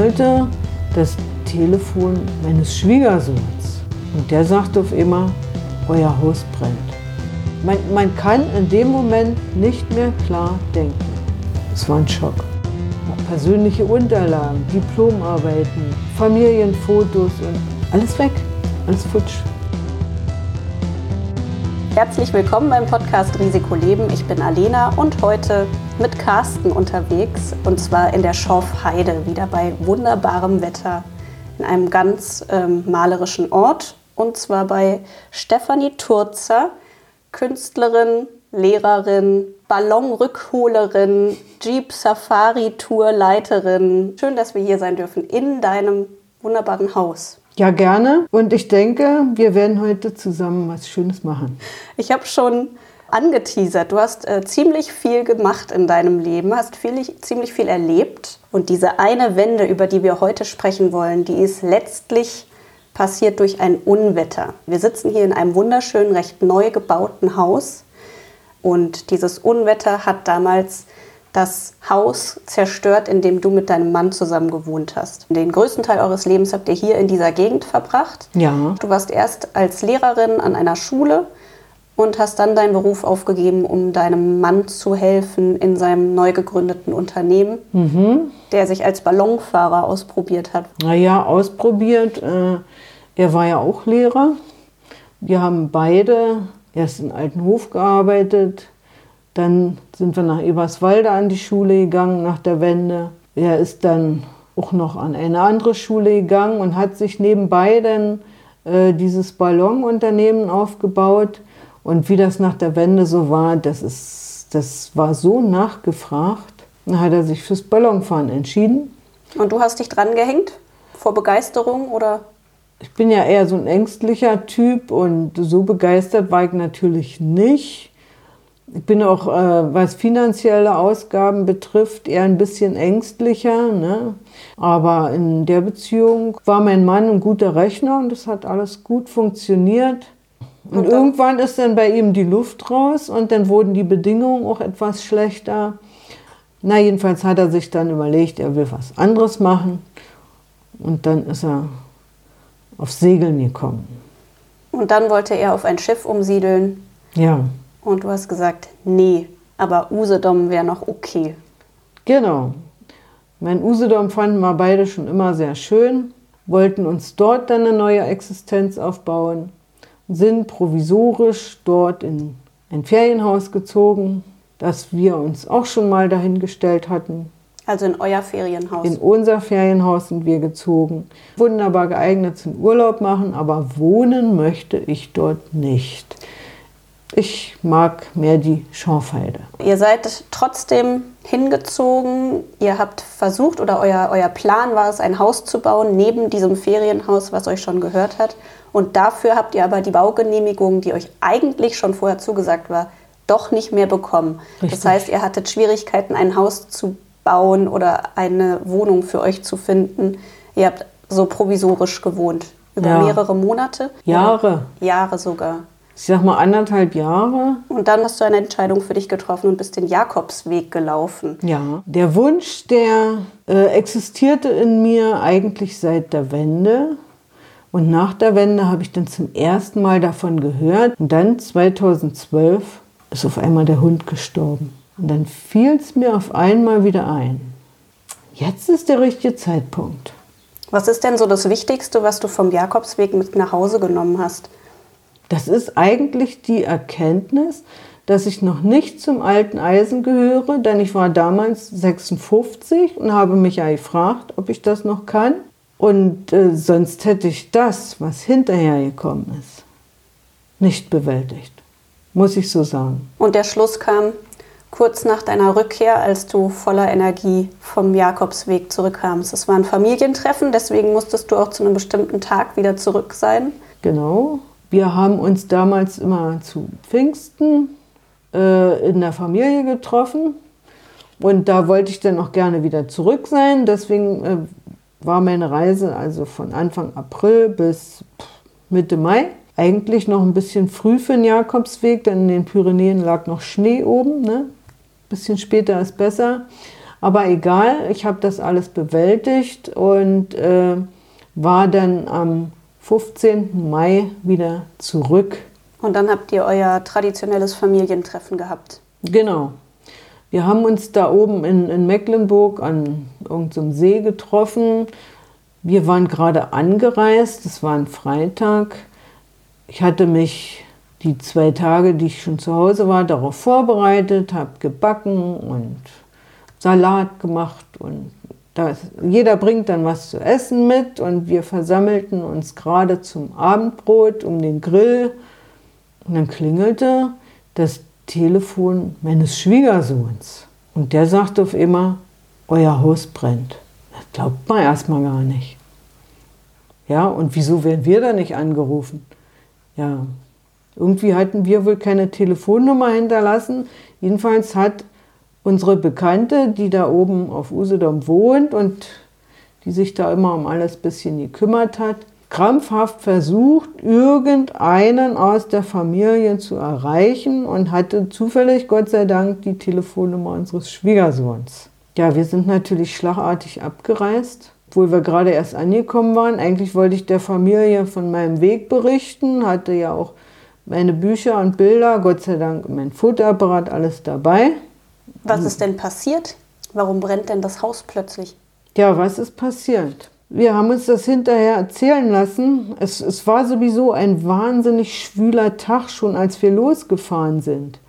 klingelte das Telefon meines Schwiegersohns. Und der sagte auf immer, euer Haus brennt. Man, man kann in dem Moment nicht mehr klar denken. Es war ein Schock. Persönliche Unterlagen, Diplomarbeiten, Familienfotos und alles weg, alles futsch. Herzlich willkommen beim Podcast Risiko Leben. Ich bin Alena und heute mit Carsten unterwegs und zwar in der Schorfheide, wieder bei wunderbarem Wetter in einem ganz ähm, malerischen Ort und zwar bei Stefanie Turzer, Künstlerin, Lehrerin, Ballonrückholerin, Jeep Safari Tour Leiterin. Schön, dass wir hier sein dürfen in deinem wunderbaren Haus. Ja, gerne. Und ich denke, wir werden heute zusammen was Schönes machen. Ich habe schon angeteasert. Du hast äh, ziemlich viel gemacht in deinem Leben, hast viel, ziemlich viel erlebt. Und diese eine Wende, über die wir heute sprechen wollen, die ist letztlich passiert durch ein Unwetter. Wir sitzen hier in einem wunderschönen, recht neu gebauten Haus. Und dieses Unwetter hat damals das Haus zerstört, in dem du mit deinem Mann zusammen gewohnt hast. Den größten Teil eures Lebens habt ihr hier in dieser Gegend verbracht. Ja. Du warst erst als Lehrerin an einer Schule und hast dann deinen Beruf aufgegeben, um deinem Mann zu helfen in seinem neu gegründeten Unternehmen, mhm. der sich als Ballonfahrer ausprobiert hat. Naja, ausprobiert. Äh, er war ja auch Lehrer. Wir haben beide erst in Altenhof gearbeitet, dann sind wir nach Eberswalde an die Schule gegangen nach der Wende. Er ist dann auch noch an eine andere Schule gegangen und hat sich nebenbei dann äh, dieses Ballonunternehmen aufgebaut. Und wie das nach der Wende so war, das, ist, das war so nachgefragt. Dann hat er sich fürs Ballonfahren entschieden. Und du hast dich dran gehängt? Vor Begeisterung oder? Ich bin ja eher so ein ängstlicher Typ und so begeistert war ich natürlich nicht. Ich bin auch, äh, was finanzielle Ausgaben betrifft, eher ein bisschen ängstlicher. Ne? Aber in der Beziehung war mein Mann ein guter Rechner und es hat alles gut funktioniert. Und, und irgendwann ist dann bei ihm die Luft raus und dann wurden die Bedingungen auch etwas schlechter. Na, jedenfalls hat er sich dann überlegt, er will was anderes machen. Und dann ist er auf Segeln gekommen. Und dann wollte er auf ein Schiff umsiedeln. Ja. Und du hast gesagt, nee, aber Usedom wäre noch okay. Genau. Mein Usedom fanden wir beide schon immer sehr schön, wollten uns dort dann eine neue Existenz aufbauen, sind provisorisch dort in ein Ferienhaus gezogen, das wir uns auch schon mal dahingestellt hatten. Also in euer Ferienhaus? In unser Ferienhaus sind wir gezogen. Wunderbar geeignet zum Urlaub machen, aber wohnen möchte ich dort nicht. Ich mag mehr die Schorfheide. Ihr seid trotzdem hingezogen. Ihr habt versucht oder euer, euer Plan war es, ein Haus zu bauen neben diesem Ferienhaus, was euch schon gehört hat. Und dafür habt ihr aber die Baugenehmigung, die euch eigentlich schon vorher zugesagt war, doch nicht mehr bekommen. Richtig. Das heißt, ihr hattet Schwierigkeiten, ein Haus zu bauen oder eine Wohnung für euch zu finden. Ihr habt so provisorisch gewohnt. Über ja. mehrere Monate? Jahre. Jahre sogar ich sag mal anderthalb Jahre. Und dann hast du eine Entscheidung für dich getroffen und bist den Jakobsweg gelaufen. Ja, der Wunsch, der äh, existierte in mir eigentlich seit der Wende. Und nach der Wende habe ich dann zum ersten Mal davon gehört. Und dann 2012 ist auf einmal der Hund gestorben. Und dann fiel es mir auf einmal wieder ein. Jetzt ist der richtige Zeitpunkt. Was ist denn so das Wichtigste, was du vom Jakobsweg mit nach Hause genommen hast? Das ist eigentlich die Erkenntnis, dass ich noch nicht zum alten Eisen gehöre, denn ich war damals 56 und habe mich ja gefragt, ob ich das noch kann. Und äh, sonst hätte ich das, was hinterher gekommen ist, nicht bewältigt. Muss ich so sagen. Und der Schluss kam kurz nach deiner Rückkehr, als du voller Energie vom Jakobsweg zurückkamst. Es war ein Familientreffen, deswegen musstest du auch zu einem bestimmten Tag wieder zurück sein. Genau. Wir haben uns damals immer zu Pfingsten äh, in der Familie getroffen. Und da wollte ich dann auch gerne wieder zurück sein. Deswegen äh, war meine Reise also von Anfang April bis Mitte Mai. Eigentlich noch ein bisschen früh für den Jakobsweg, denn in den Pyrenäen lag noch Schnee oben. Ne? Bisschen später ist besser. Aber egal, ich habe das alles bewältigt und äh, war dann am 15. Mai wieder zurück. Und dann habt ihr euer traditionelles Familientreffen gehabt. Genau. Wir haben uns da oben in, in Mecklenburg an irgendeinem See getroffen. Wir waren gerade angereist, es war ein Freitag. Ich hatte mich die zwei Tage, die ich schon zu Hause war, darauf vorbereitet, habe gebacken und Salat gemacht und das, jeder bringt dann was zu essen mit und wir versammelten uns gerade zum Abendbrot um den Grill und dann klingelte das Telefon meines Schwiegersohns. Und der sagte auf immer, euer Haus brennt. Das glaubt man erstmal gar nicht. Ja, und wieso werden wir da nicht angerufen? Ja, irgendwie hatten wir wohl keine Telefonnummer hinterlassen. Jedenfalls hat unsere Bekannte, die da oben auf Usedom wohnt und die sich da immer um alles bisschen gekümmert hat, krampfhaft versucht, irgendeinen aus der Familie zu erreichen und hatte zufällig, Gott sei Dank, die Telefonnummer unseres Schwiegersohns. Ja, wir sind natürlich schlagartig abgereist, obwohl wir gerade erst angekommen waren. Eigentlich wollte ich der Familie von meinem Weg berichten, hatte ja auch meine Bücher und Bilder, Gott sei Dank mein Fotoapparat, alles dabei. Was ist denn passiert? Warum brennt denn das Haus plötzlich? Ja, was ist passiert? Wir haben uns das hinterher erzählen lassen. Es, es war sowieso ein wahnsinnig schwüler Tag, schon als wir losgefahren sind.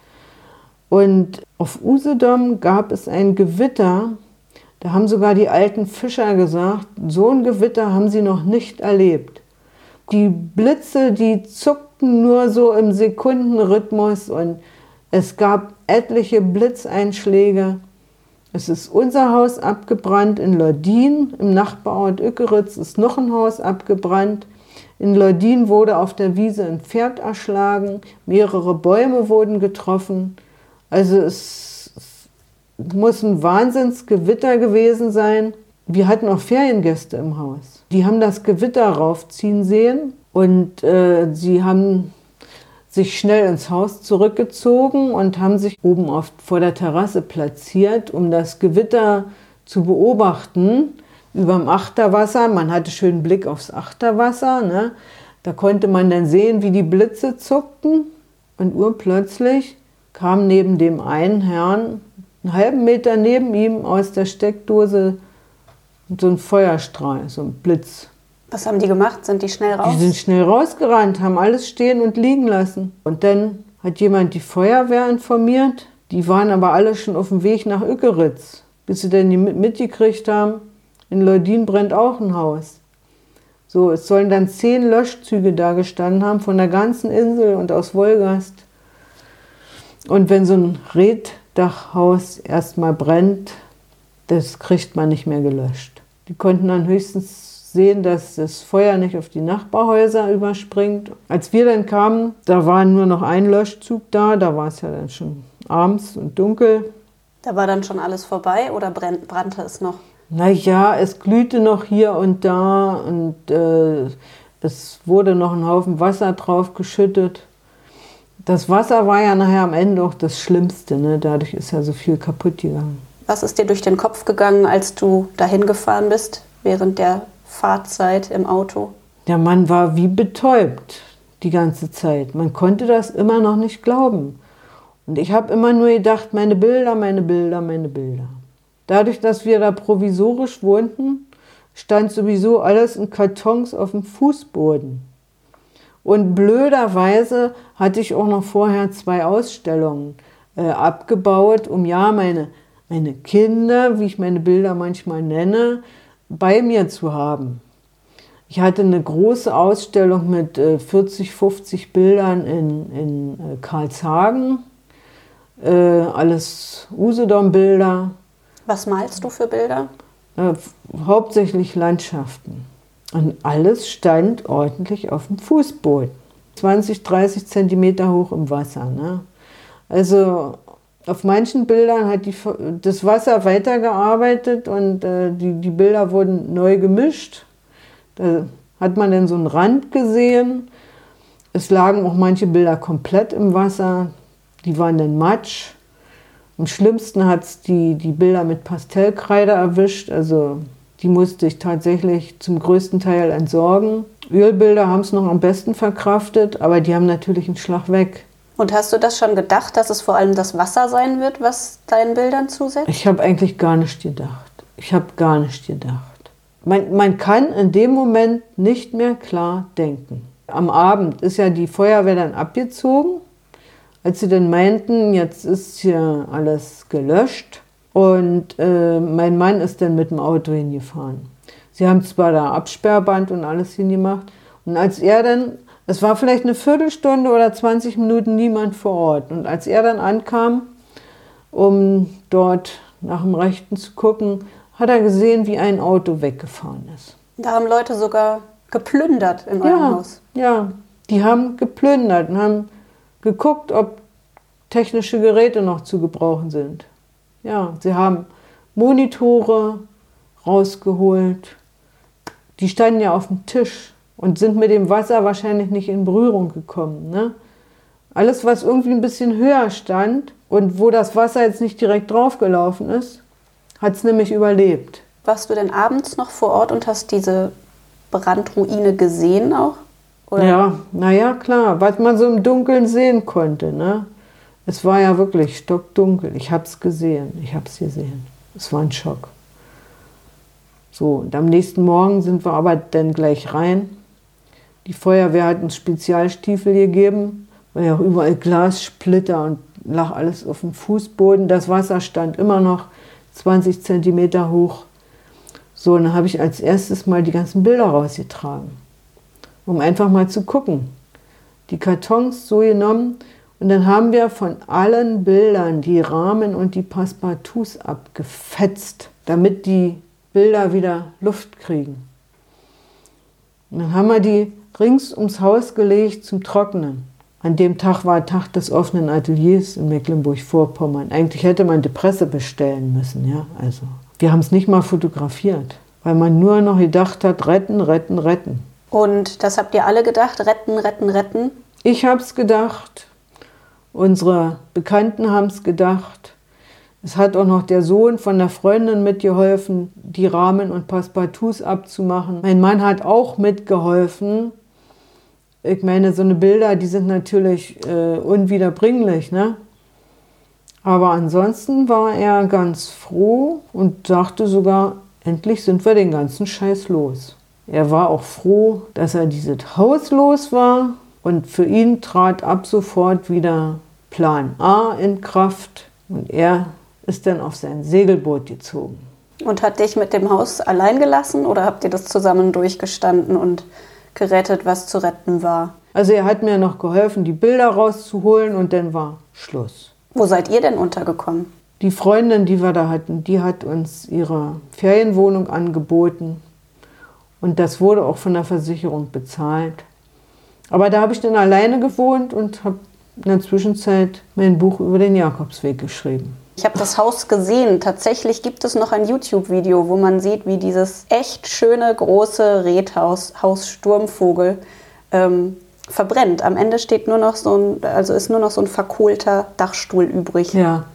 Und auf Usedom gab es ein Gewitter. Da haben sogar die alten Fischer gesagt, so ein Gewitter haben sie noch nicht erlebt. Die Blitze, die zuckten nur so im Sekundenrhythmus und es gab etliche Blitzeinschläge. Es ist unser Haus abgebrannt in Lordin. Im Nachbarort Ückeritz ist noch ein Haus abgebrannt. In Lordin wurde auf der Wiese ein Pferd erschlagen. Mehrere Bäume wurden getroffen. Also es, es muss ein Wahnsinnsgewitter gewesen sein. Wir hatten auch Feriengäste im Haus. Die haben das Gewitter raufziehen sehen und äh, sie haben sich schnell ins Haus zurückgezogen und haben sich oben auf, vor der Terrasse platziert, um das Gewitter zu beobachten über dem Achterwasser. Man hatte schönen Blick aufs Achterwasser. Ne? Da konnte man dann sehen, wie die Blitze zuckten. Und urplötzlich kam neben dem einen Herrn, einen halben Meter neben ihm, aus der Steckdose so ein Feuerstrahl, so ein Blitz. Was haben die gemacht? Sind die schnell raus? Die sind schnell rausgerannt, haben alles stehen und liegen lassen. Und dann hat jemand die Feuerwehr informiert. Die waren aber alle schon auf dem Weg nach Ückeritz, bis sie dann die mitgekriegt haben, in Leudin brennt auch ein Haus. So, es sollen dann zehn Löschzüge da gestanden haben von der ganzen Insel und aus Wolgast. Und wenn so ein Reddachhaus erstmal brennt, das kriegt man nicht mehr gelöscht. Die konnten dann höchstens sehen, dass das Feuer nicht auf die Nachbarhäuser überspringt. Als wir dann kamen, da war nur noch ein Löschzug da, da war es ja dann schon abends und dunkel. Da war dann schon alles vorbei oder brannte es noch? Naja, es glühte noch hier und da und äh, es wurde noch ein Haufen Wasser drauf geschüttet. Das Wasser war ja nachher am Ende auch das Schlimmste, ne? dadurch ist ja so viel kaputt gegangen. Was ist dir durch den Kopf gegangen, als du dahin gefahren bist, während der Fahrzeit im Auto? Der Mann war wie betäubt die ganze Zeit. Man konnte das immer noch nicht glauben. Und ich habe immer nur gedacht, meine Bilder, meine Bilder, meine Bilder. Dadurch, dass wir da provisorisch wohnten, stand sowieso alles in Kartons auf dem Fußboden. Und blöderweise hatte ich auch noch vorher zwei Ausstellungen äh, abgebaut, um ja meine, meine Kinder, wie ich meine Bilder manchmal nenne, bei mir zu haben. Ich hatte eine große Ausstellung mit 40, äh, 50 Bildern in, in äh, Karlshagen, äh, alles Usedom-Bilder. Was malst du für Bilder? hauptsächlich Landschaften. Und alles stand ordentlich auf dem Fußboden. 20, 30 Zentimeter hoch im Wasser. Ne? Also auf manchen Bildern hat die, das Wasser weitergearbeitet und äh, die, die Bilder wurden neu gemischt. Da hat man dann so einen Rand gesehen. Es lagen auch manche Bilder komplett im Wasser. Die waren dann matsch. Am schlimmsten hat es die, die Bilder mit Pastellkreide erwischt. Also die musste ich tatsächlich zum größten Teil entsorgen. Ölbilder haben es noch am besten verkraftet, aber die haben natürlich einen Schlag weg. Und hast du das schon gedacht, dass es vor allem das Wasser sein wird, was deinen Bildern zusetzt? Ich habe eigentlich gar nicht gedacht. Ich habe gar nicht gedacht. Man, man kann in dem Moment nicht mehr klar denken. Am Abend ist ja die Feuerwehr dann abgezogen, als sie dann meinten, jetzt ist hier alles gelöscht. Und äh, mein Mann ist dann mit dem Auto hingefahren. Sie haben zwar da Absperrband und alles hingemacht. Und als er dann, es war vielleicht eine Viertelstunde oder 20 Minuten niemand vor Ort. Und als er dann ankam, um dort nach dem Rechten zu gucken, hat er gesehen, wie ein Auto weggefahren ist. Da haben Leute sogar geplündert in eurem ja, Haus. Ja, die haben geplündert und haben geguckt, ob technische Geräte noch zu gebrauchen sind. Ja, sie haben Monitore rausgeholt. Die standen ja auf dem Tisch und sind mit dem Wasser wahrscheinlich nicht in Berührung gekommen. Ne? Alles, was irgendwie ein bisschen höher stand und wo das Wasser jetzt nicht direkt draufgelaufen ist, hat es nämlich überlebt. Warst du denn abends noch vor Ort und hast diese Brandruine gesehen auch? Oder? Ja, naja, klar, was man so im Dunkeln sehen konnte. Ne? Es war ja wirklich stockdunkel. Ich habe es gesehen. Ich habe es gesehen. Es war ein Schock. So, und am nächsten Morgen sind wir aber dann gleich rein. Die Feuerwehr hat uns Spezialstiefel gegeben, weil ja auch überall Glassplitter und lag alles auf dem Fußboden. Das Wasser stand immer noch 20 Zentimeter hoch. So, dann habe ich als erstes mal die ganzen Bilder rausgetragen, um einfach mal zu gucken. Die Kartons so genommen und dann haben wir von allen Bildern die Rahmen und die Passepartouts abgefetzt, damit die Bilder wieder Luft kriegen. Und dann haben wir die rings ums Haus gelegt zum Trocknen. An dem Tag war Tag des offenen Ateliers in Mecklenburg-Vorpommern. Eigentlich hätte man die Presse bestellen müssen, ja. Also, wir haben es nicht mal fotografiert, weil man nur noch gedacht hat, retten, retten, retten. Und das habt ihr alle gedacht, retten, retten, retten? Ich habe es gedacht, Unsere Bekannten haben es gedacht. Es hat auch noch der Sohn von der Freundin mitgeholfen, die Rahmen und Passepartouts abzumachen. Mein Mann hat auch mitgeholfen. Ich meine, so eine Bilder, die sind natürlich äh, unwiederbringlich, ne? Aber ansonsten war er ganz froh und sagte sogar, endlich sind wir den ganzen Scheiß los. Er war auch froh, dass er dieses Haus los war und für ihn trat ab sofort wieder Plan A in Kraft und er ist dann auf sein Segelboot gezogen. Und hat dich mit dem Haus allein gelassen oder habt ihr das zusammen durchgestanden und gerettet, was zu retten war? Also er hat mir noch geholfen, die Bilder rauszuholen und dann war Schluss. Wo seid ihr denn untergekommen? Die Freundin, die wir da hatten, die hat uns ihre Ferienwohnung angeboten und das wurde auch von der Versicherung bezahlt. Aber da habe ich dann alleine gewohnt und habe in der Zwischenzeit mein Buch über den Jakobsweg geschrieben. Ich habe das Haus gesehen. Tatsächlich gibt es noch ein YouTube-Video, wo man sieht, wie dieses echt schöne große Redhaus, Haus Sturmvogel, ähm, verbrennt. Am Ende steht nur noch so ein, also ist nur noch so ein verkohlter Dachstuhl übrig. Ja,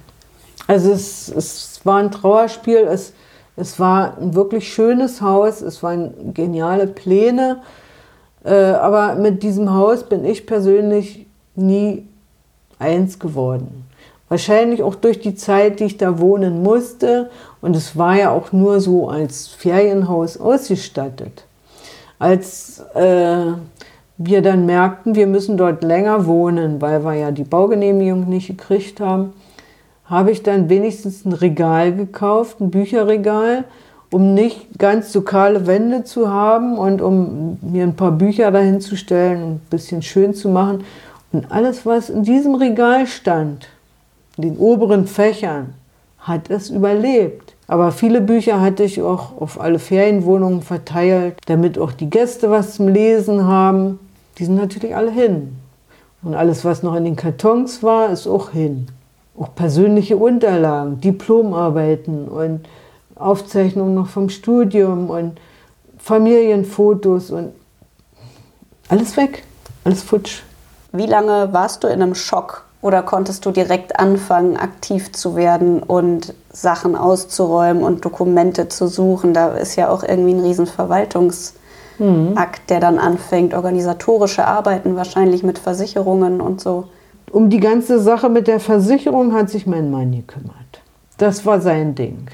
also es, es war ein Trauerspiel. Es, es war ein wirklich schönes Haus. Es waren geniale Pläne. Äh, aber mit diesem Haus bin ich persönlich nie eins geworden. Wahrscheinlich auch durch die Zeit, die ich da wohnen musste. Und es war ja auch nur so als Ferienhaus ausgestattet. Als äh, wir dann merkten, wir müssen dort länger wohnen, weil wir ja die Baugenehmigung nicht gekriegt haben, habe ich dann wenigstens ein Regal gekauft, ein Bücherregal, um nicht ganz so kahle Wände zu haben und um mir ein paar Bücher dahin zu stellen und ein bisschen schön zu machen. Und alles, was in diesem Regal stand, in den oberen Fächern, hat es überlebt. Aber viele Bücher hatte ich auch auf alle Ferienwohnungen verteilt, damit auch die Gäste was zum Lesen haben. Die sind natürlich alle hin. Und alles, was noch in den Kartons war, ist auch hin. Auch persönliche Unterlagen, Diplomarbeiten und Aufzeichnungen noch vom Studium und Familienfotos und alles weg, alles futsch. Wie lange warst du in einem Schock Oder konntest du direkt anfangen, aktiv zu werden und Sachen auszuräumen und Dokumente zu suchen? Da ist ja auch irgendwie ein riesen Verwaltungsakt, mhm. der dann anfängt, organisatorische Arbeiten wahrscheinlich mit Versicherungen und so. Um die ganze Sache mit der Versicherung hat sich mein Mann gekümmert. Das war sein Ding.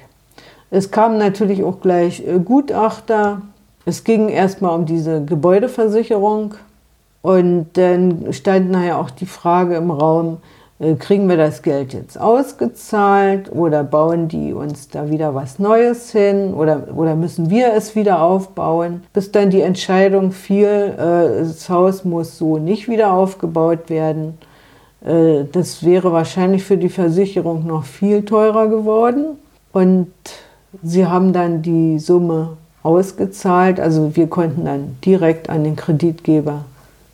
Es kamen natürlich auch gleich äh, Gutachter. Es ging erstmal um diese Gebäudeversicherung. Und dann stand nachher auch die Frage im Raum, äh, kriegen wir das Geld jetzt ausgezahlt oder bauen die uns da wieder was Neues hin oder, oder müssen wir es wieder aufbauen, bis dann die Entscheidung fiel, äh, das Haus muss so nicht wieder aufgebaut werden. Äh, das wäre wahrscheinlich für die Versicherung noch viel teurer geworden. Und sie haben dann die Summe ausgezahlt, also wir konnten dann direkt an den Kreditgeber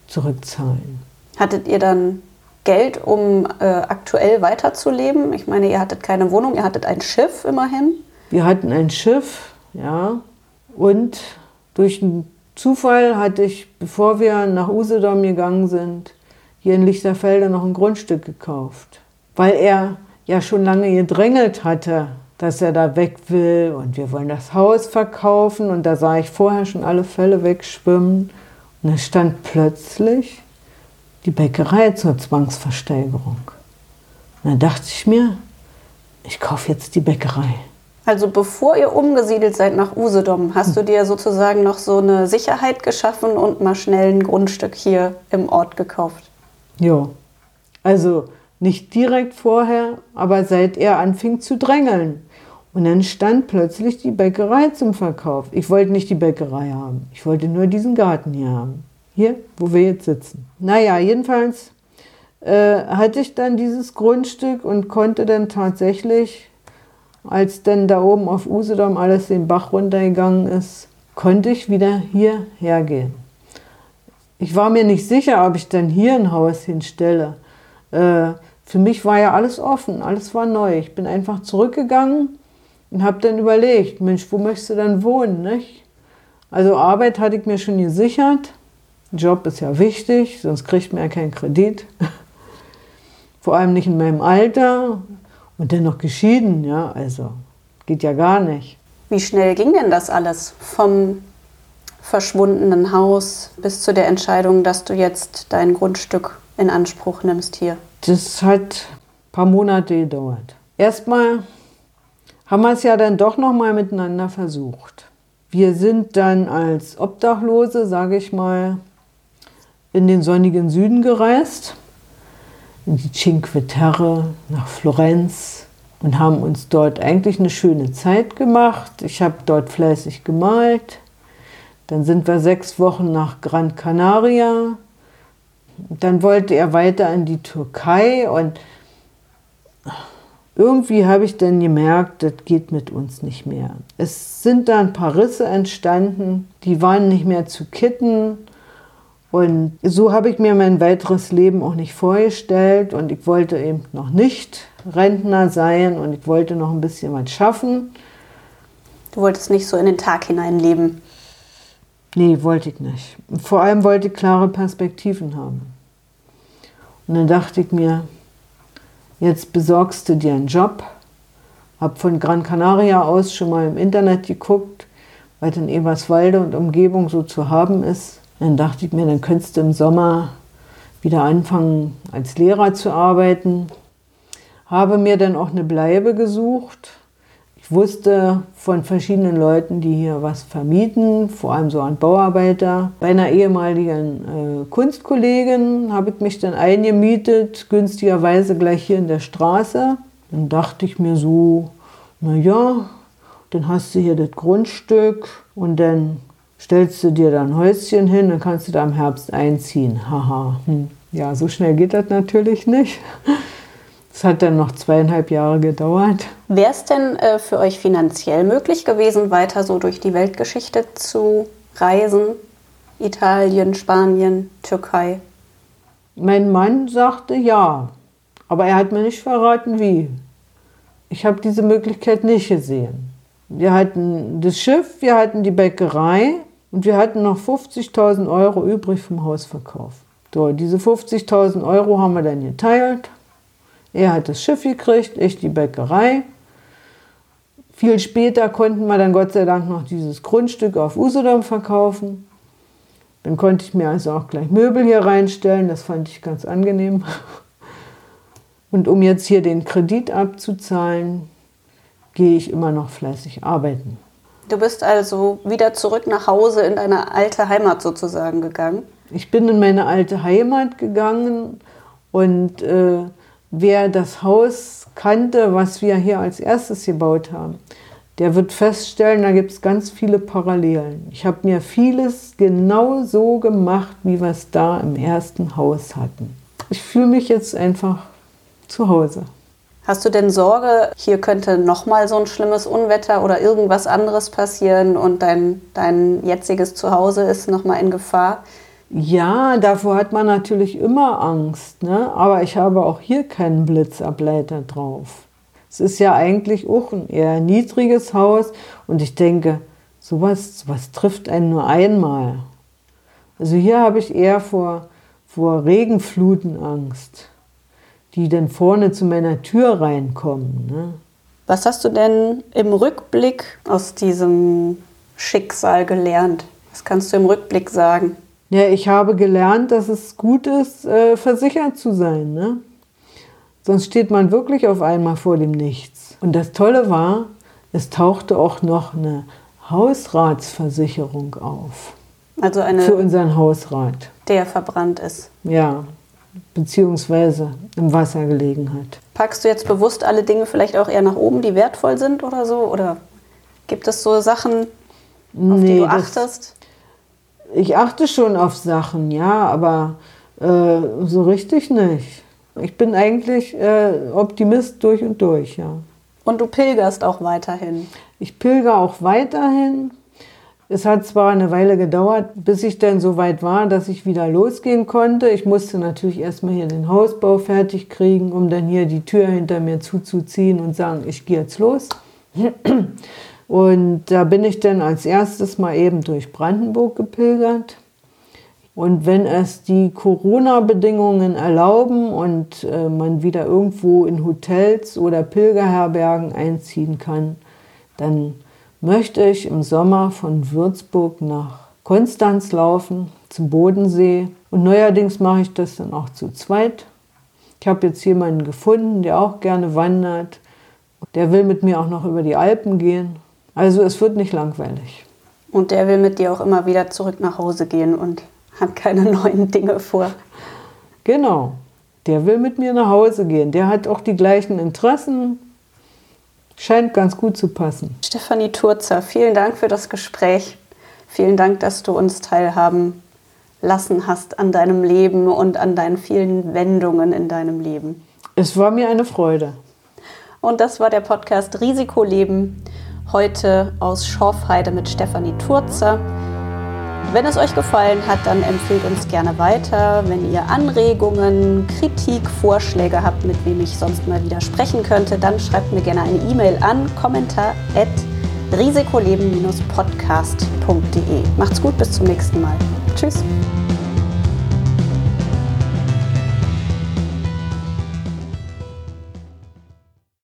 zurückzahlen. Hattet ihr dann Geld, um äh, aktuell weiterzuleben? Ich meine, ihr hattet keine Wohnung, ihr hattet ein Schiff immerhin. Wir hatten ein Schiff, ja. Und durch einen Zufall hatte ich, bevor wir nach Usedom gegangen sind, hier in Lichterfelde noch ein Grundstück gekauft. Weil er ja schon lange gedrängelt hatte, dass er da weg will und wir wollen das Haus verkaufen. Und da sah ich vorher schon alle Fälle wegschwimmen. Und es stand plötzlich die Bäckerei zur Zwangsversteigerung. Und dann dachte ich mir, ich kaufe jetzt die Bäckerei. Also bevor ihr umgesiedelt seid nach Usedom, hast du dir sozusagen noch so eine Sicherheit geschaffen und mal schnell ein Grundstück hier im Ort gekauft? Ja, also nicht direkt vorher, aber seit er anfing zu drängeln. Und dann stand plötzlich die Bäckerei zum Verkauf. Ich wollte nicht die Bäckerei haben. Ich wollte nur diesen Garten hier haben. Hier, wo wir jetzt sitzen. Naja, jedenfalls äh, hatte ich dann dieses Grundstück und konnte dann tatsächlich, als dann da oben auf Usedom alles den Bach runtergegangen ist, konnte ich wieder hierher gehen. Ich war mir nicht sicher, ob ich dann hier ein Haus hinstelle. Äh, für mich war ja alles offen, alles war neu. Ich bin einfach zurückgegangen und habe dann überlegt, Mensch, wo möchtest du dann wohnen? Nicht? Also Arbeit hatte ich mir schon gesichert. Job ist ja wichtig, sonst kriegt man ja keinen Kredit. Vor allem nicht in meinem Alter und dennoch geschieden, ja, also geht ja gar nicht. Wie schnell ging denn das alles vom verschwundenen Haus bis zu der Entscheidung, dass du jetzt dein Grundstück in Anspruch nimmst hier? Das hat ein paar Monate gedauert. Erstmal haben wir es ja dann doch noch mal miteinander versucht. Wir sind dann als Obdachlose, sage ich mal, in den sonnigen Süden gereist, in die Cinque Terre, nach Florenz und haben uns dort eigentlich eine schöne Zeit gemacht. Ich habe dort fleißig gemalt. Dann sind wir sechs Wochen nach Gran Canaria. Dann wollte er weiter in die Türkei und irgendwie habe ich dann gemerkt, das geht mit uns nicht mehr. Es sind da ein paar Risse entstanden, die waren nicht mehr zu kitten. Und so habe ich mir mein weiteres Leben auch nicht vorgestellt. Und ich wollte eben noch nicht Rentner sein und ich wollte noch ein bisschen was schaffen. Du wolltest nicht so in den Tag hinein leben? Nee, wollte ich nicht. Vor allem wollte ich klare Perspektiven haben. Und dann dachte ich mir, Jetzt besorgst du dir einen Job. Hab von Gran Canaria aus schon mal im Internet geguckt, was in Eberswalde und Umgebung so zu haben ist. Dann dachte ich mir, dann könntest du im Sommer wieder anfangen, als Lehrer zu arbeiten. Habe mir dann auch eine Bleibe gesucht ich wusste von verschiedenen Leuten, die hier was vermieten, vor allem so an Bauarbeiter. Bei einer ehemaligen äh, Kunstkollegin habe ich mich dann eingemietet, günstigerweise gleich hier in der Straße. Dann dachte ich mir so, naja, dann hast du hier das Grundstück und dann stellst du dir da ein Häuschen hin, dann kannst du da im Herbst einziehen. Haha, hm. ja, so schnell geht das natürlich nicht. Es hat dann noch zweieinhalb Jahre gedauert. Wäre es denn äh, für euch finanziell möglich gewesen, weiter so durch die Weltgeschichte zu reisen? Italien, Spanien, Türkei? Mein Mann sagte ja, aber er hat mir nicht verraten, wie. Ich habe diese Möglichkeit nicht gesehen. Wir hatten das Schiff, wir hatten die Bäckerei und wir hatten noch 50.000 Euro übrig vom Hausverkauf. So, diese 50.000 Euro haben wir dann geteilt Er hat das Schiff gekriegt, ich die Bäckerei. Viel später konnten wir dann Gott sei Dank noch dieses Grundstück auf Usedom verkaufen. Dann konnte ich mir also auch gleich Möbel hier reinstellen, das fand ich ganz angenehm. Und um jetzt hier den Kredit abzuzahlen, gehe ich immer noch fleißig arbeiten. Du bist also wieder zurück nach Hause in deine alte Heimat sozusagen gegangen? Ich bin in meine alte Heimat gegangen und äh, wer das Haus kannte, was wir hier als erstes gebaut haben, der wird feststellen, da gibt es ganz viele Parallelen. Ich habe mir vieles genau so gemacht, wie wir es da im ersten Haus hatten. Ich fühle mich jetzt einfach zu Hause. Hast du denn Sorge, hier könnte nochmal so ein schlimmes Unwetter oder irgendwas anderes passieren und dein, dein jetziges Zuhause ist nochmal in Gefahr? Ja, davor hat man natürlich immer Angst, ne? aber ich habe auch hier keinen Blitzableiter drauf. Es ist ja eigentlich auch ein eher niedriges Haus und ich denke, sowas, sowas trifft einen nur einmal. Also hier habe ich eher vor, vor Regenfluten Angst die dann vorne zu meiner Tür reinkommen. Ne? Was hast du denn im Rückblick aus diesem Schicksal gelernt? Was kannst du im Rückblick sagen? Ja, ich habe gelernt, dass es gut ist, äh, versichert zu sein. Ne? Sonst steht man wirklich auf einmal vor dem Nichts. Und das Tolle war, es tauchte auch noch eine Hausratsversicherung auf. Also eine. Für unseren Hausrat. Der verbrannt ist. Ja, beziehungsweise im Wasser gelegen hat. Packst du jetzt bewusst alle Dinge vielleicht auch eher nach oben, die wertvoll sind oder so? Oder gibt es so Sachen, auf nee, die du achtest? Ich achte schon auf Sachen, ja, aber äh, so richtig nicht. Ich bin eigentlich äh, Optimist durch und durch, ja. Und du pilgerst auch weiterhin? Ich pilger auch weiterhin. Es hat zwar eine Weile gedauert, bis ich dann so weit war, dass ich wieder losgehen konnte. Ich musste natürlich erstmal hier den Hausbau fertig kriegen, um dann hier die Tür hinter mir zuzuziehen und sagen, ich gehe jetzt los. Und da bin ich dann als erstes mal eben durch Brandenburg gepilgert. Und wenn es die Corona-Bedingungen erlauben und äh, man wieder irgendwo in Hotels oder Pilgerherbergen einziehen kann, dann möchte ich im Sommer von Würzburg nach Konstanz laufen, zum Bodensee. Und neuerdings mache ich das dann auch zu zweit. Ich habe jetzt jemanden gefunden, der auch gerne wandert. Der will mit mir auch noch über die Alpen gehen. Also es wird nicht langweilig. Und der will mit dir auch immer wieder zurück nach Hause gehen und hat keine neuen Dinge vor. Genau. Der will mit mir nach Hause gehen. Der hat auch die gleichen Interessen. Scheint ganz gut zu passen. Stefanie Turzer, vielen Dank für das Gespräch. Vielen Dank, dass du uns teilhaben lassen hast an deinem Leben und an deinen vielen Wendungen in deinem Leben. Es war mir eine Freude. Und das war der Podcast Risikoleben. Heute aus Schorfheide mit Stefanie Turzer. Wenn es euch gefallen hat, dann empfehlt uns gerne weiter. Wenn ihr Anregungen, Kritik, Vorschläge habt, mit wem ich sonst mal wieder sprechen könnte, dann schreibt mir gerne eine E-Mail an kommentar@risikoleben-podcast.de. Macht's gut, bis zum nächsten Mal. Tschüss.